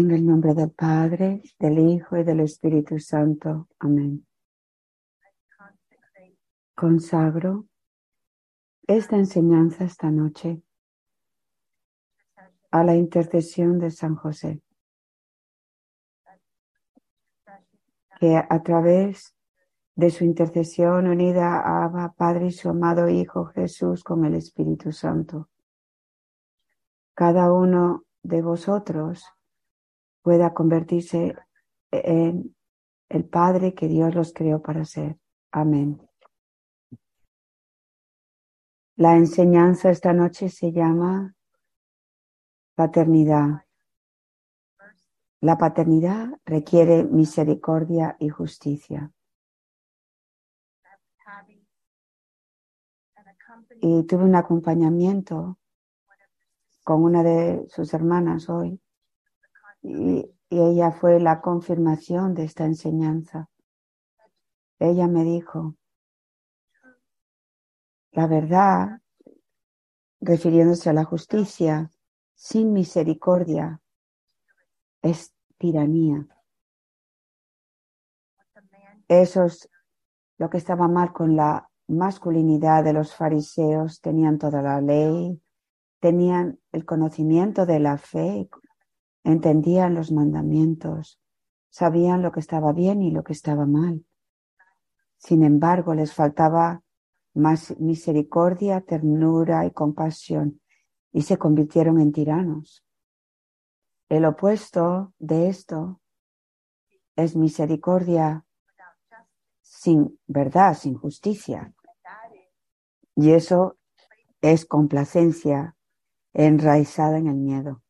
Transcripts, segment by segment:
En el nombre del Padre, del Hijo y del Espíritu Santo. Amén. Consagro esta enseñanza esta noche a la intercesión de San José, que a través de su intercesión unida a Abba, Padre y su amado Hijo Jesús con el Espíritu Santo, cada uno de vosotros pueda convertirse en el Padre que Dios los creó para ser. Amén. La enseñanza esta noche se llama paternidad. La paternidad requiere misericordia y justicia. Y tuve un acompañamiento con una de sus hermanas hoy y, ella fue la confirmación de esta enseñanza. Ella me dijo, la verdad, refiriéndose a la justicia, sin misericordia, es tiranía. Eso es lo que estaba mal con la masculinidad de los fariseos. Tenían toda la ley, tenían el conocimiento de la fe, entendían los mandamientos, sabían lo que estaba bien y lo que estaba mal. Sin embargo, les faltaba más misericordia, ternura y compasión y se convirtieron en tiranos. El opuesto de esto es misericordia sin verdad, sin justicia. Y eso es complacencia enraizada en el miedo.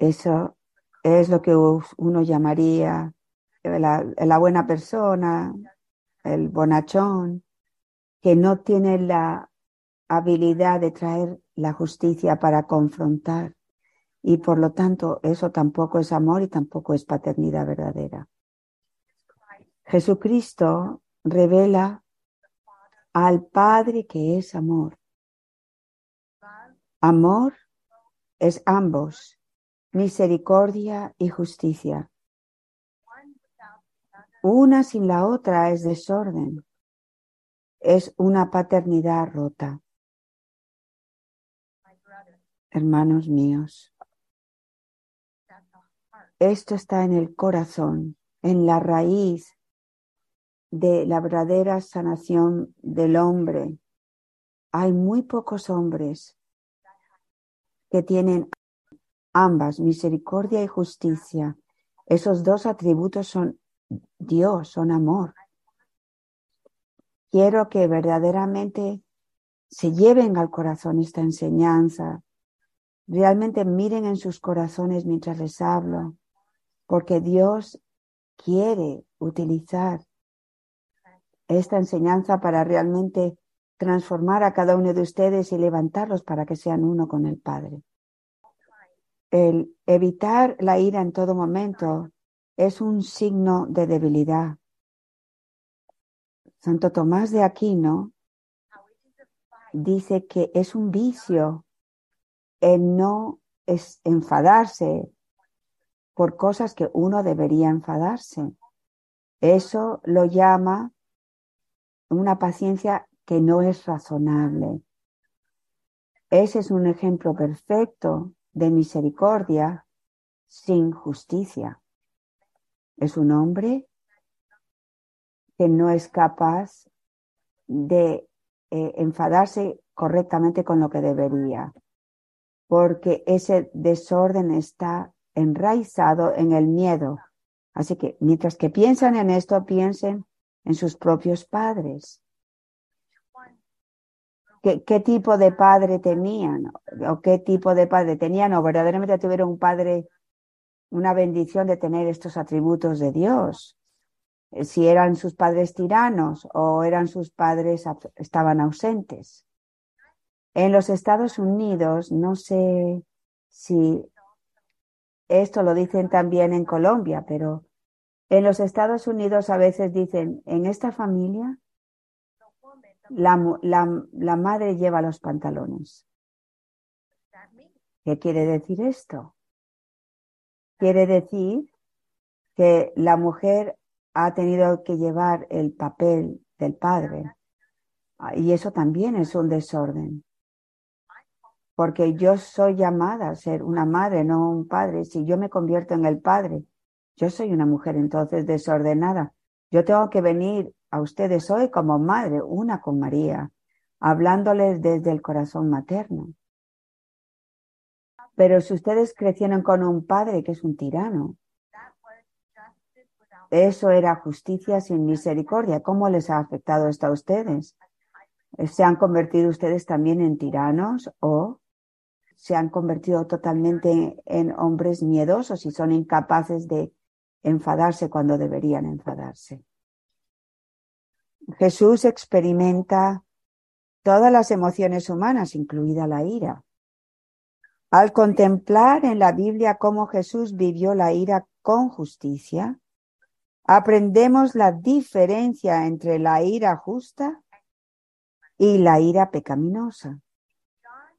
Eso es lo que uno llamaría la, buena persona, el bonachón, que no tiene la habilidad de traer la justicia para confrontar. Y por lo tanto, eso tampoco es amor y tampoco es paternidad verdadera. Jesucristo revela al Padre que es amor. Amor es ambos, misericordia y justicia. Una sin la otra es desorden. Es una paternidad rota. Hermanos míos, esto está en el corazón, en la raíz de la verdadera sanación del hombre. Hay muy pocos hombres que tienen ambas, misericordia y justicia. Esos dos atributos son Dios, son amor. Quiero que verdaderamente se lleven al corazón esta enseñanza, realmente miren en sus corazones mientras les hablo, porque Dios quiere utilizar esta enseñanza para realmente transformar a cada uno de ustedes y levantarlos para que sean uno con el Padre. El evitar la ira en todo momento es un signo de debilidad. Santo Tomás de Aquino dice que es un vicio el no enfadarse por cosas que uno debería enfadarse. Eso lo llama una paciencia que no es razonable. Ese es un ejemplo perfecto de misericordia sin justicia. Es un hombre que no es capaz de eh, enfadarse correctamente con lo que debería, porque ese desorden está enraizado en el miedo. Así que mientras que piensan en esto, piensen en sus propios padres. ¿Qué, tipo de padre tenían? ¿O qué tipo de padre tenían? ¿O verdaderamente tuvieron un padre, una bendición de tener estos atributos de Dios? Eh, si eran sus padres tiranos o eran sus padres, estaban ausentes. En los Estados Unidos, no sé si esto lo dicen también en Colombia, pero en los Estados Unidos a veces dicen, en esta familia la, la, madre lleva los pantalones. ¿Qué quiere decir esto? quiere decir que la mujer ha tenido que llevar el papel del padre. Y eso también es un desorden. Porque yo soy llamada a ser una madre, no un padre. Si yo me convierto en el padre, yo soy una mujer entonces desordenada. Yo tengo que venir a ustedes hoy como madre, una con María, hablándoles desde el corazón materno. Pero si ustedes crecieron con un padre que es un tirano, eso era justicia sin misericordia. ¿Cómo les ha afectado esto a ustedes? ¿Se han convertido ustedes también en tiranos o se han convertido totalmente en hombres miedosos y son incapaces de enfadarse cuando deberían enfadarse? Jesús experimenta todas las emociones humanas, incluida la ira. Al contemplar en la Biblia cómo Jesús vivió la ira con justicia, aprendemos la diferencia entre la ira justa y la ira pecaminosa.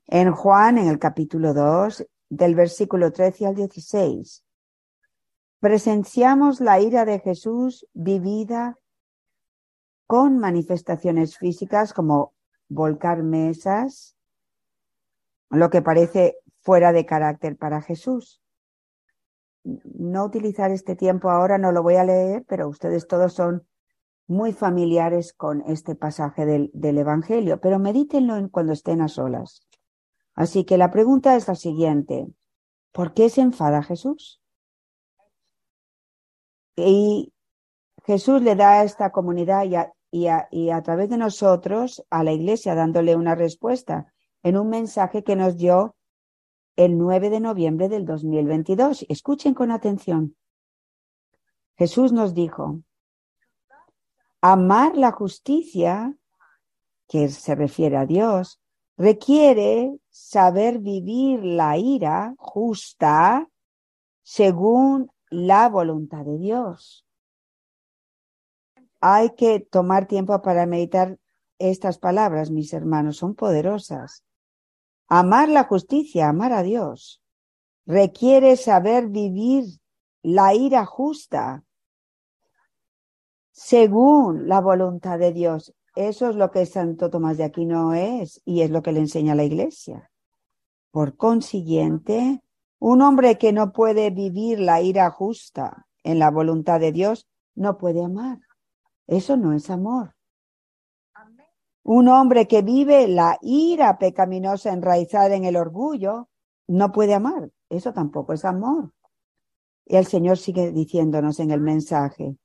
En Juan, en el capítulo 2, del versículo 13 al 16, presenciamos la ira de Jesús vivida con manifestaciones físicas como volcar mesas, lo que parece fuera de carácter para Jesús. No utilizar este tiempo ahora, no lo voy a leer, pero ustedes todos son muy familiares con este pasaje del, Evangelio, pero medítenlo cuando estén a solas. Así que la pregunta es la siguiente. ¿Por qué se enfada Jesús? Y Jesús le da a esta comunidad y a, y a, través de nosotros a la iglesia dándole una respuesta en un mensaje que nos dio el 9 de noviembre del 2022. Escuchen con atención. Jesús nos dijo, amar la justicia, que se refiere a Dios, requiere saber vivir la ira justa según la voluntad de Dios hay que tomar tiempo para meditar estas palabras, mis hermanos, son poderosas. Amar la justicia, amar a Dios, requiere saber vivir la ira justa según la voluntad de Dios. Eso es lo que Santo Tomás de Aquino es y es lo que le enseña la Iglesia. Por consiguiente, un hombre que no puede vivir la ira justa en la voluntad de Dios no puede amar. Eso no es amor. Un hombre que vive la ira pecaminosa enraizada en el orgullo no puede amar. Eso tampoco es amor. Y el Señor sigue diciéndonos en el mensaje,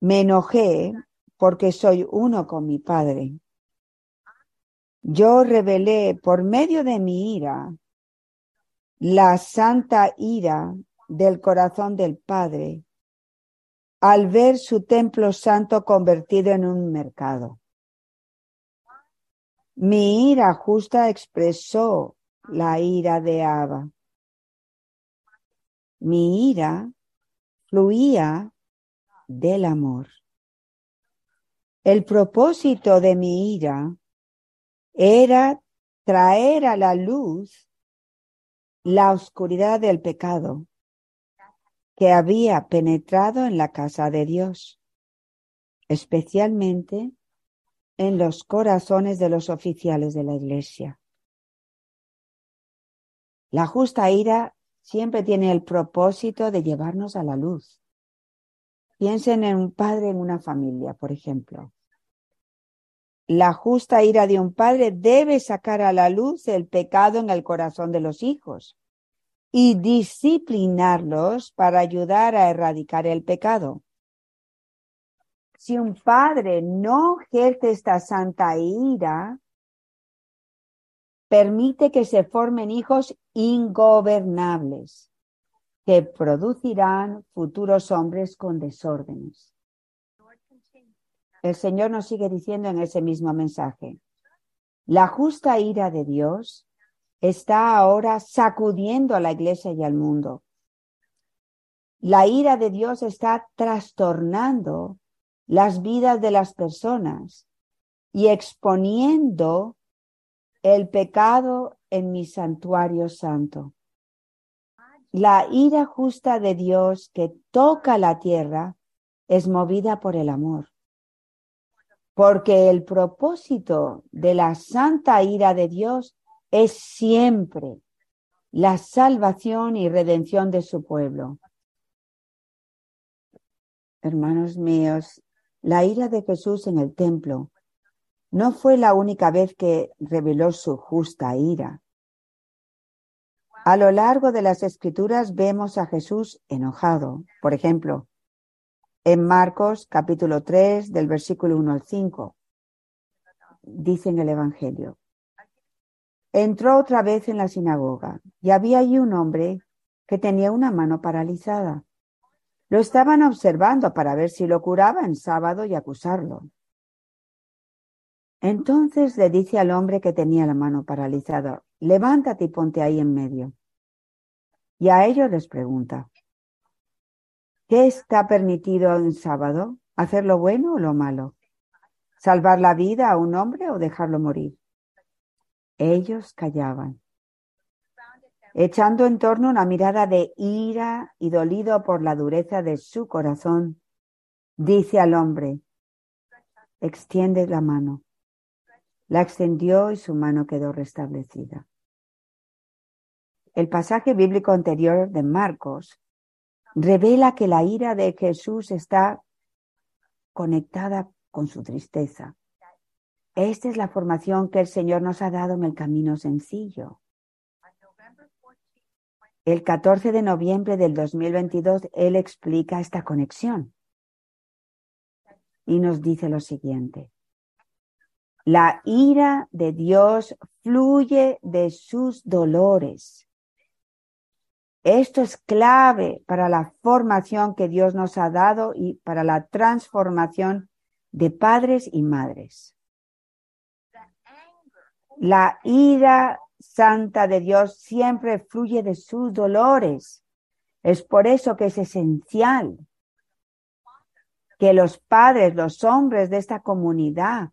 me enojé porque soy uno con mi Padre. Yo revelé por medio de mi ira la santa ira del corazón del Padre al ver su templo santo convertido en un mercado. Mi ira justa expresó la ira de Abba. Mi ira fluía del amor. El propósito de mi ira era traer a la luz la oscuridad del pecado que había penetrado en la casa de Dios, especialmente en los corazones de los oficiales de la Iglesia. La justa ira siempre tiene el propósito de llevarnos a la luz. Piensen en un padre en una familia, por ejemplo. La justa ira de un padre debe sacar a la luz el pecado en el corazón de los hijos y disciplinarlos para ayudar a erradicar el pecado. Si un padre no ejerce esta santa ira, permite que se formen hijos ingobernables que producirán futuros hombres con desórdenes. El Señor nos sigue diciendo en ese mismo mensaje, la justa ira de Dios está ahora sacudiendo a la iglesia y al mundo. La ira de Dios está trastornando las vidas de las personas y exponiendo el pecado en mi santuario santo. La ira justa de Dios que toca la tierra es movida por el amor. Porque el propósito de la santa ira de Dios es siempre la salvación y redención de su pueblo. Hermanos míos, la ira de Jesús en el templo no fue la única vez que reveló su justa ira. A lo largo de las escrituras vemos a Jesús enojado. Por ejemplo, en Marcos capítulo 3 del versículo 1 al 5, dice en el Evangelio, entró otra vez en la sinagoga y había allí un hombre que tenía una mano paralizada. Lo estaban observando para ver si lo curaba en sábado y acusarlo. Entonces le dice al hombre que tenía la mano paralizada, levántate y ponte ahí en medio. Y a ellos les pregunta, ¿qué está permitido en sábado? ¿Hacer lo bueno o lo malo? ¿Salvar la vida a un hombre o dejarlo morir? Ellos callaban, echando en torno una mirada de ira y dolido por la dureza de su corazón, dice al hombre, extiende la mano. La extendió y su mano quedó restablecida. El pasaje bíblico anterior de Marcos revela que la ira de Jesús está conectada con su tristeza. Esta es la formación que el Señor nos ha dado en el camino sencillo. El 14 de noviembre del 2022, Él explica esta conexión y nos dice lo siguiente. La ira de Dios fluye de sus dolores. Esto es clave para la formación que Dios nos ha dado y para la transformación de padres y madres. La ira santa de Dios siempre fluye de sus dolores. Es por eso que es esencial que los padres, los hombres de esta comunidad,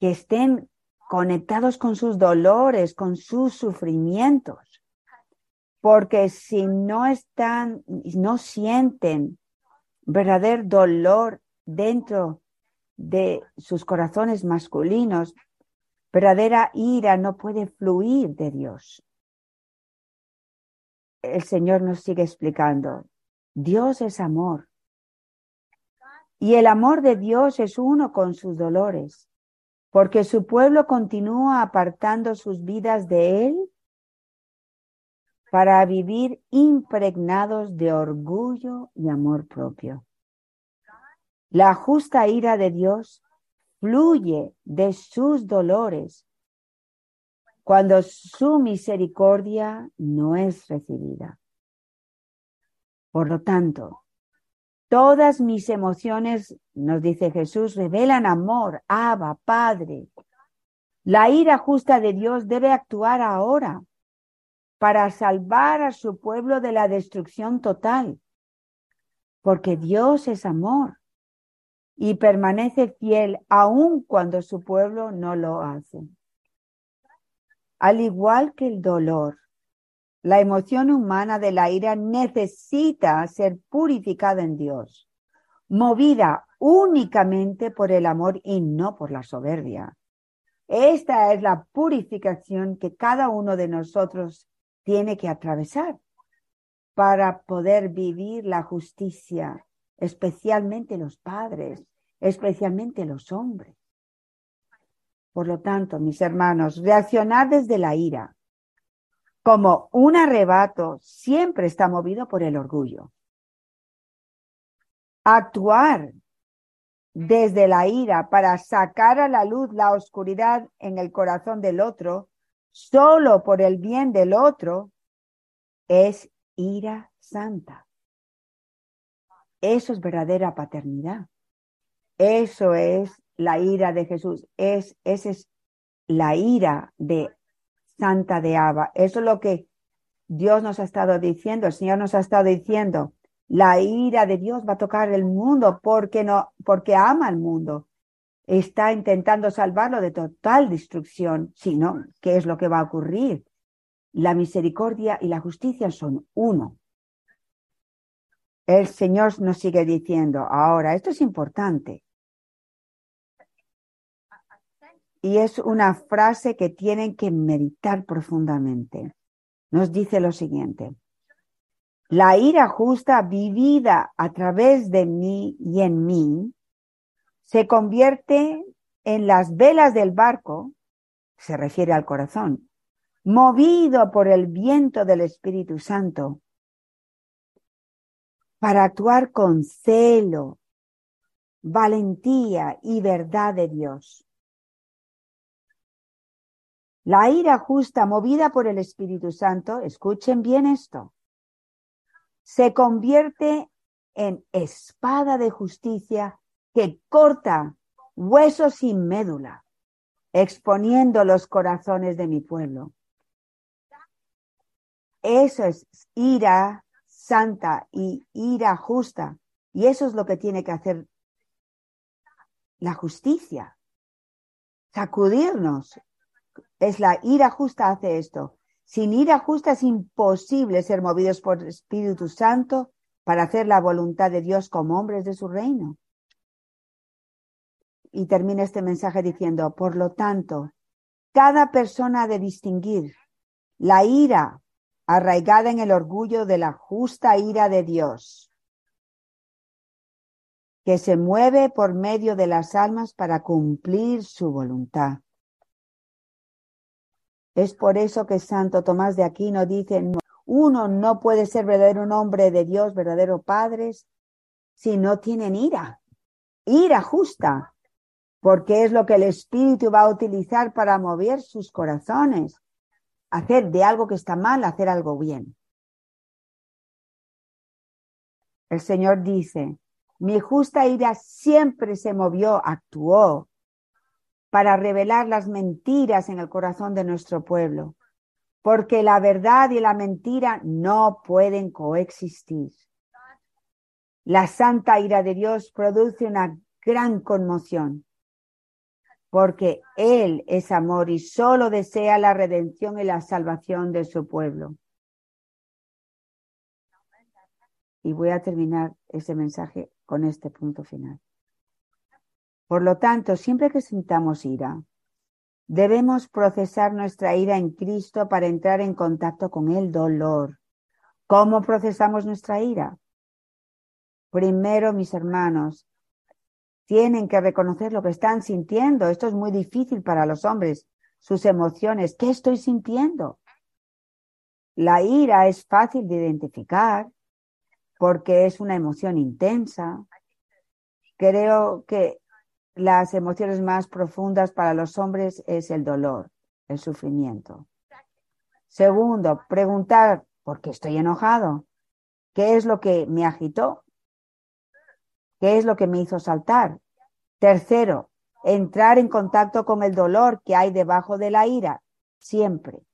que estén conectados con sus dolores, con sus sufrimientos. Porque si no están, no sienten verdadero dolor dentro de sus corazones masculinos, verdadera ira no puede fluir de Dios. El Señor nos sigue explicando, Dios es amor. Y el amor de Dios es uno con sus dolores porque su pueblo continúa apartando sus vidas de Él para vivir impregnados de orgullo y amor propio. La justa ira de Dios fluye de sus dolores cuando su misericordia no es recibida. Por lo tanto, Todas mis emociones, nos dice Jesús, revelan amor, Abba, Padre. La ira justa de Dios debe actuar ahora para salvar a su pueblo de la destrucción total, porque Dios es amor y permanece fiel aun cuando su pueblo no lo hace. Al igual que el dolor, la emoción humana de la ira necesita ser purificada en Dios, movida únicamente por el amor y no por la soberbia. Esta es la purificación que cada uno de nosotros tiene que atravesar para poder vivir la justicia, especialmente los padres, especialmente los hombres. Por lo tanto, mis hermanos, reaccionar desde la ira como un arrebato, siempre está movido por el orgullo. Actuar desde la ira para sacar a la luz la oscuridad en el corazón del otro, solo por el bien del otro, es ira santa. Eso es verdadera paternidad. Eso es la ira de Jesús. Es, esa es la ira de santa de Abba. Eso es lo que Dios nos ha estado diciendo, el Señor nos ha estado diciendo. La ira de Dios va a tocar el mundo porque no, porque ama al mundo. Está intentando salvarlo de total destrucción, sino ¿qué es lo que va a ocurrir? la misericordia y la justicia son uno. El Señor nos sigue diciendo, ahora, esto es importante. Y es una frase que tienen que meditar profundamente. Nos dice lo siguiente. La ira justa vivida a través de mí y en mí se convierte en las velas del barco, se refiere al corazón, movido por el viento del Espíritu Santo, para actuar con celo, valentía y verdad de Dios. La ira justa movida por el Espíritu Santo, escuchen bien esto, se convierte en espada de justicia que corta huesos sin médula, exponiendo los corazones de mi pueblo. Eso es ira santa y ira justa. Y eso es lo que tiene que hacer la justicia. Sacudirnos. Es la ira justa hace esto. Sin ira justa es imposible ser movidos por el Espíritu Santo para hacer la voluntad de Dios como hombres de su reino. Y termina este mensaje diciendo, por lo tanto, cada persona ha de distinguir la ira arraigada en el orgullo de la justa ira de Dios, que se mueve por medio de las almas para cumplir su voluntad. Es por eso que Santo Tomás de Aquino dice, uno no puede ser verdadero hombre de Dios, verdadero padres, si no tienen ira, ira justa, porque es lo que el Espíritu va a utilizar para mover sus corazones, hacer de algo que está mal, hacer algo bien. El Señor dice, mi justa ira siempre se movió, actuó para revelar las mentiras en el corazón de nuestro pueblo, porque la verdad y la mentira no pueden coexistir. La santa ira de Dios produce una gran conmoción, porque Él es amor y solo desea la redención y la salvación de su pueblo. Y voy a terminar ese mensaje con este punto final. Por lo tanto, siempre que sintamos ira, debemos procesar nuestra ira en Cristo para entrar en contacto con el dolor. ¿Cómo procesamos nuestra ira? Primero, mis hermanos, tienen que reconocer lo que están sintiendo. Esto es muy difícil para los hombres, sus emociones. ¿Qué estoy sintiendo? La ira es fácil de identificar porque es una emoción intensa. Creo que las emociones más profundas para los hombres es el dolor, el sufrimiento. Segundo, preguntar, ¿por qué estoy enojado? ¿Qué es lo que me agitó? ¿Qué es lo que me hizo saltar? Tercero, entrar en contacto con el dolor que hay debajo de la ira, siempre.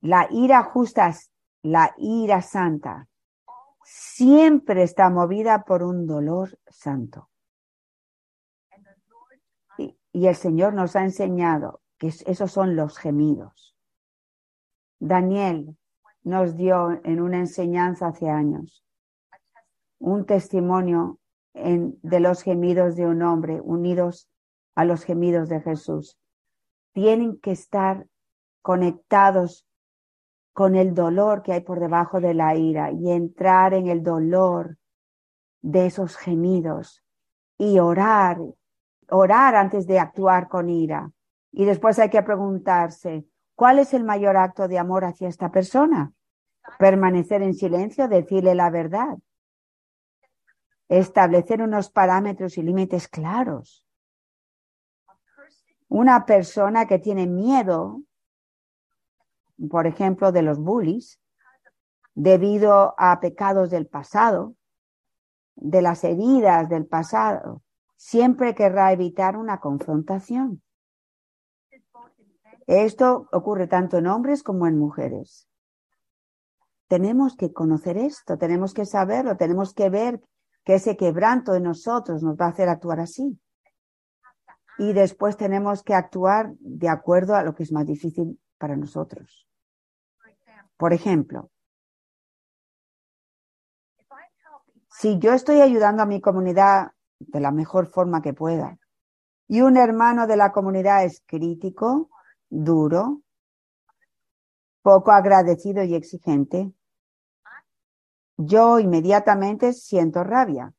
La ira justa, la ira santa, siempre está movida por un dolor santo. Y el Señor nos ha enseñado que esos son los gemidos. Daniel nos dio en una enseñanza hace años un testimonio de los gemidos de un hombre unidos a los gemidos de Jesús. Tienen que estar conectados con el dolor que hay por debajo de la ira y entrar en el dolor de esos gemidos y orar orar antes de actuar con ira. Y después hay que preguntarse, ¿cuál es el mayor acto de amor hacia esta persona? Permanecer en silencio, decirle la verdad. Establecer unos parámetros y límites claros. Una persona que tiene miedo, por ejemplo, de los bullies, debido a pecados del pasado, de las heridas del pasado, siempre querrá evitar una confrontación. Esto ocurre tanto en hombres como en mujeres. Tenemos que conocer esto, tenemos que saberlo, tenemos que ver que ese quebranto de nosotros nos va a hacer actuar así. Y después tenemos que actuar de acuerdo a lo que es más difícil para nosotros. Por ejemplo, si yo estoy ayudando a mi comunidad de la mejor forma que pueda y un hermano de la comunidad es crítico, duro, poco agradecido y exigente, yo inmediatamente siento rabia.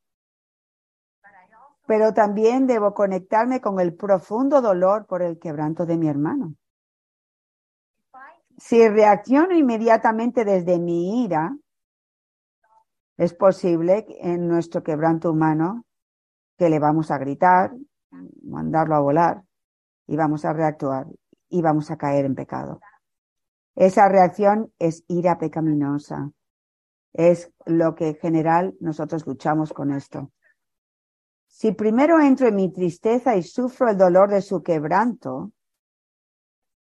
Pero también debo conectarme con el profundo dolor por el quebranto de mi hermano. Si reacciono inmediatamente desde mi ira, es posible en nuestro quebranto humano que le vamos a gritar, mandarlo a volar y vamos a reactuar y vamos a caer en pecado. Esa reacción es ira pecaminosa. Es lo que en general nosotros luchamos con esto. Si primero entro en mi tristeza y sufro el dolor de su quebranto,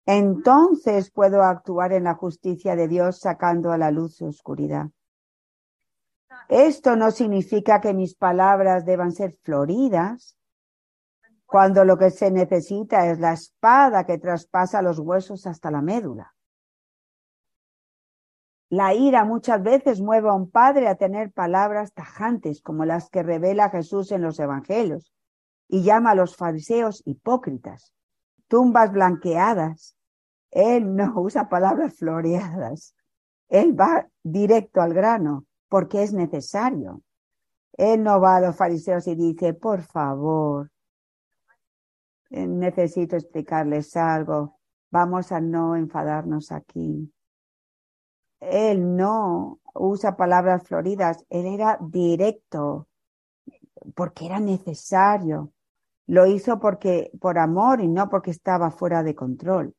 entonces puedo actuar en la justicia de Dios sacando a la luz su oscuridad. Esto no significa que mis palabras deban ser floridas, cuando lo que se necesita es la espada que traspasa los huesos hasta la médula. La ira muchas veces mueve a un padre a tener palabras tajantes como las que revela Jesús en los evangelios y llama a los fariseos hipócritas, tumbas blanqueadas. Él no usa palabras floreadas. Él va directo al grano porque es necesario. Él no va a los fariseos y dice, por favor, necesito explicarles algo. Vamos a no enfadarnos aquí él no usa palabras floridas, él era directo, porque era necesario. Lo hizo porque, por amor y no porque estaba fuera de control.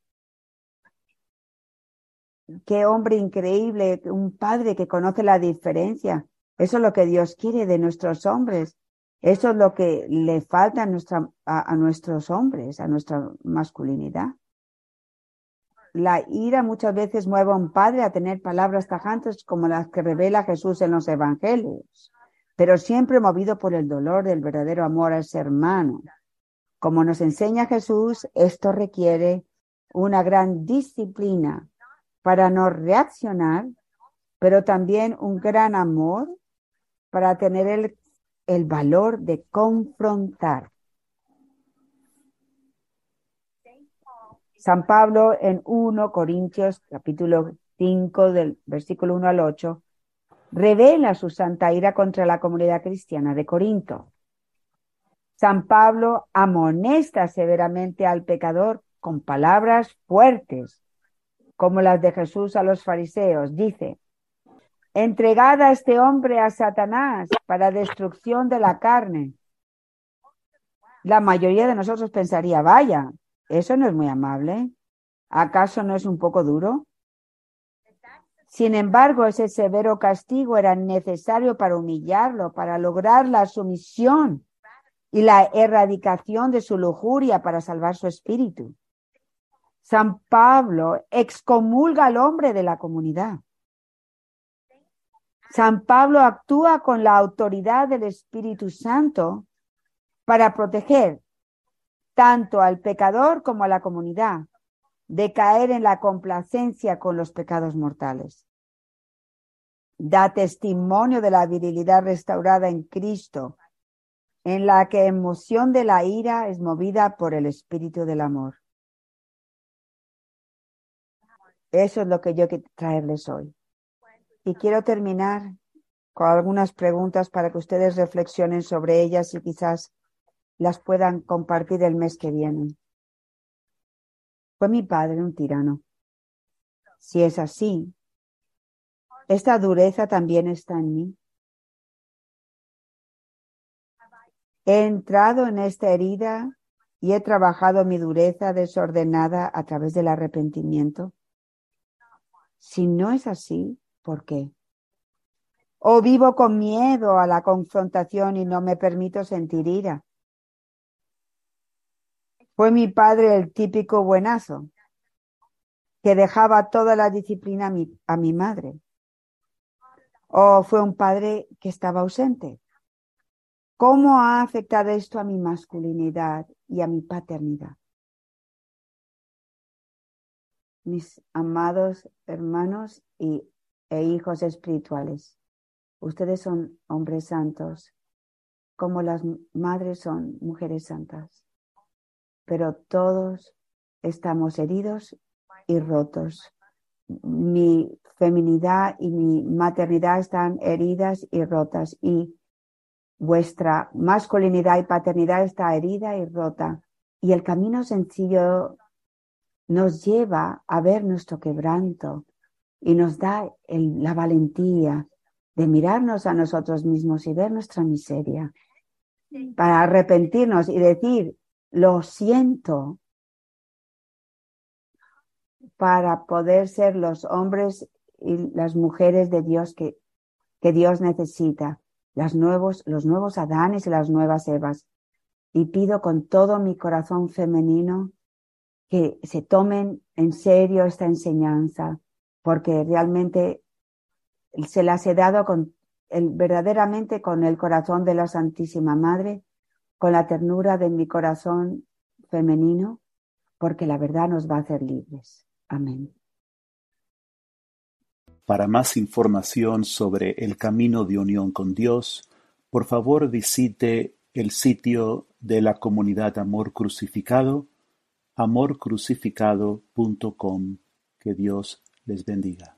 Qué hombre increíble, un padre que conoce la diferencia. Eso es lo que Dios quiere de nuestros hombres. Eso es lo que le falta a, a nuestros hombres, a nuestra masculinidad la ira muchas veces mueve a un padre a tener palabras tajantes como las que revela Jesús en los evangelios, pero siempre movido por el dolor del verdadero amor a ese hermano. Como nos enseña Jesús, esto requiere una gran disciplina para no reaccionar, pero también un gran amor para tener el, el valor de confrontar. San Pablo en 1 Corintios capítulo 5 del versículo 1 al 8 revela su santa ira contra la comunidad cristiana de Corinto. San Pablo amonesta severamente al pecador con palabras fuertes, como las de Jesús a los fariseos. Dice, entregada a este hombre a Satanás para destrucción de la carne. La mayoría de nosotros pensaría, vaya, eso no es muy amable. ¿Acaso no es un poco duro? Sin embargo, ese severo castigo era necesario para humillarlo, para lograr la sumisión y la erradicación de su lujuria para salvar su espíritu. San Pablo excomulga al hombre de la comunidad. San Pablo actúa con la autoridad del Espíritu Santo para proteger tanto al pecador como a la comunidad, de caer en la complacencia con los pecados mortales. Da testimonio de la virilidad restaurada en Cristo, en la que emoción de la ira es movida por el espíritu del amor. Eso es lo que yo quiero traerles hoy. Y quiero terminar con algunas preguntas para que ustedes reflexionen sobre ellas y quizás las puedan compartir el mes que viene. Fue mi padre un tirano. Si es así, esta dureza también está en mí. He entrado en esta herida y he trabajado mi dureza desordenada a través del arrepentimiento. Si no es así, ¿por qué? O vivo con miedo a la confrontación y no me permito sentir ira. Fue mi padre el típico buenazo, que dejaba toda la disciplina a mi, a mi madre. ¿O fue un padre que estaba ausente? ¿Cómo ha afectado esto a mi masculinidad y a mi paternidad? mis amados hermanos y, e hijos espirituales. Ustedes son hombres santos, como las madres son mujeres santas. Pero todos estamos heridos y rotos. Mi feminidad y mi maternidad están heridas y rotas y vuestra masculinidad y paternidad está herida y rota. Y el camino sencillo nos lleva a ver nuestro quebranto y nos da la valentía de mirarnos a nosotros mismos y ver nuestra miseria, para arrepentirnos y decir, lo siento, para poder ser los hombres y las mujeres de Dios que, que Dios necesita, nuevos, los nuevos Adanes y las nuevas Evas. Y pido con todo mi corazón femenino que se tomen en serio esta enseñanza, porque realmente se las he dado con el, verdaderamente con el corazón de la Santísima Madre, con la ternura de mi corazón femenino, porque la verdad nos va a hacer libres. Amén. Para más información sobre el camino de unión con Dios, por favor visite el sitio de la comunidad Amor Crucificado, amorcrucificado.com. Que Dios les bendiga.